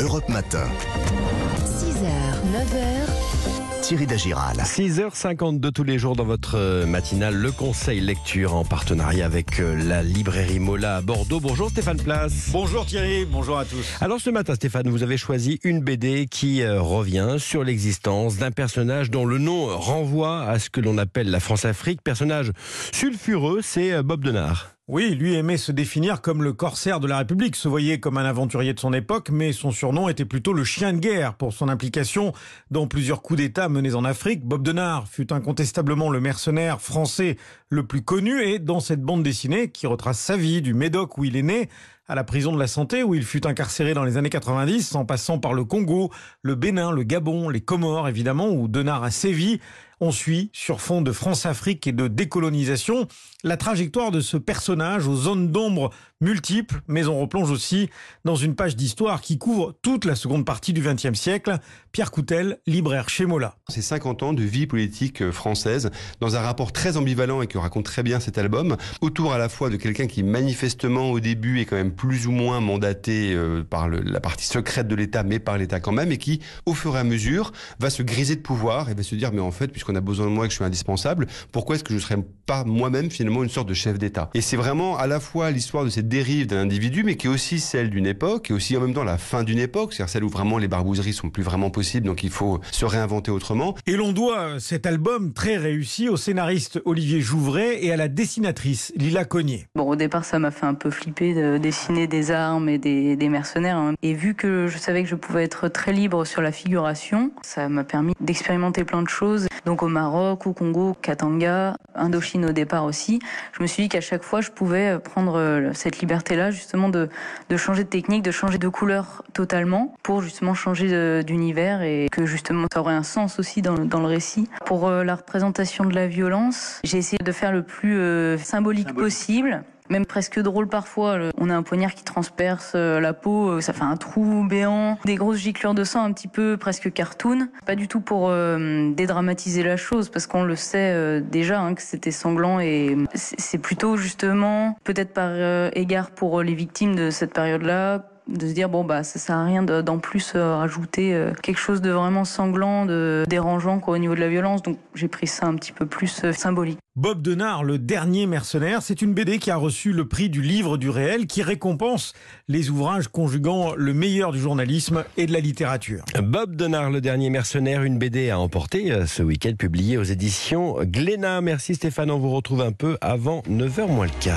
Europe Matin. 6h, 9h, Thierry Dagiral. 6h52 tous les jours dans votre euh, matinale, le conseil lecture en partenariat avec euh, la librairie Mola à Bordeaux. Bonjour Stéphane Place. Bonjour Thierry, bonjour à tous. Alors ce matin Stéphane, vous avez choisi une BD qui euh, revient sur l'existence d'un personnage dont le nom renvoie à ce que l'on appelle la France-Afrique. Personnage sulfureux, c'est Bob Denard. Oui, lui aimait se définir comme le corsaire de la République, se voyait comme un aventurier de son époque, mais son surnom était plutôt le chien de guerre pour son implication dans plusieurs coups d'État menés en Afrique. Bob Denard fut incontestablement le mercenaire français le plus connu et dans cette bande dessinée qui retrace sa vie du Médoc où il est né à la prison de la santé où il fut incarcéré dans les années 90 en passant par le Congo, le Bénin, le Gabon, les Comores évidemment où Denard a sévi. On suit, sur fond de France-Afrique et de décolonisation, la trajectoire de ce personnage aux zones d'ombre multiples, mais on replonge aussi dans une page d'histoire qui couvre toute la seconde partie du XXe siècle. Pierre Coutel, libraire chez Mola. C'est 50 ans de vie politique euh, française dans un rapport très ambivalent et que raconte très bien cet album, autour à la fois de quelqu'un qui manifestement au début est quand même plus ou moins mandaté euh, par la partie secrète de l'État, mais par l'État quand même, et qui, au fur et à mesure, va se griser de pouvoir et va se dire, mais en fait, puisqu'on a besoin de moi et que je suis indispensable, pourquoi est-ce que je ne serais pas moi-même finalement une sorte de chef d'État? Et c'est vraiment à la fois l'histoire de cette dérive d'un individu, mais qui est aussi celle d'une époque, et aussi en même temps la fin d'une époque, c'est-à-dire celle où vraiment les barbouzeries sont plus vraiment possibles, donc il faut se réinventer autrement. Et l'on doit euh, cet album très réussi au scénariste Olivier Jouvray et à la dessinatrice Lila Cognier. Bon, au départ, ça m'a fait un peu flipper de dessiner des armes et des, des mercenaires. hein. Et vu que je savais que je pouvais être très libre sur la figuration, ça m'a permis d'expérimenter plein de choses. Donc au Maroc, au Congo, Katanga, Indochine au départ aussi. Je me suis dit qu'à chaque fois, je pouvais prendre euh, cette liberté-là, justement, de, de changer de technique, de changer de couleur totalement, pour justement changer d'univers et que justement, ça aurait un sens aussi dans, le- dans le récit. Pour euh, la représentation de la violence, j'ai essayé de faire le plus euh, symbolique possible. Même presque drôle parfois. On a un poignard qui transperce euh, la peau, euh, ça fait un trou béant, des grosses giclures de sang un petit peu presque cartoon. Pas du tout pour euh, dédramatiser la chose, parce qu'on le sait déjà hein, que c'était sanglant et c'est plutôt justement, peut-être par égard pour les victimes de cette période-là, de se dire bon bah ça sert à rien de- d'en plus euh, rajouter euh, quelque chose de vraiment sanglant, de dérangeant quoi, au niveau de la violence. Donc j'ai pris ça un petit peu plus euh, symbolique. Bob Denard, le dernier mercenaire, c'est une BD qui a reçu le prix du livre du réel qui récompense les ouvrages conjuguant le meilleur du journalisme et de la littérature. Bob Denard, le dernier mercenaire, une BD à emporter ce week-end publiée aux éditions Glénat. Merci Stéphane, on vous retrouve un peu avant 9h moins le quart.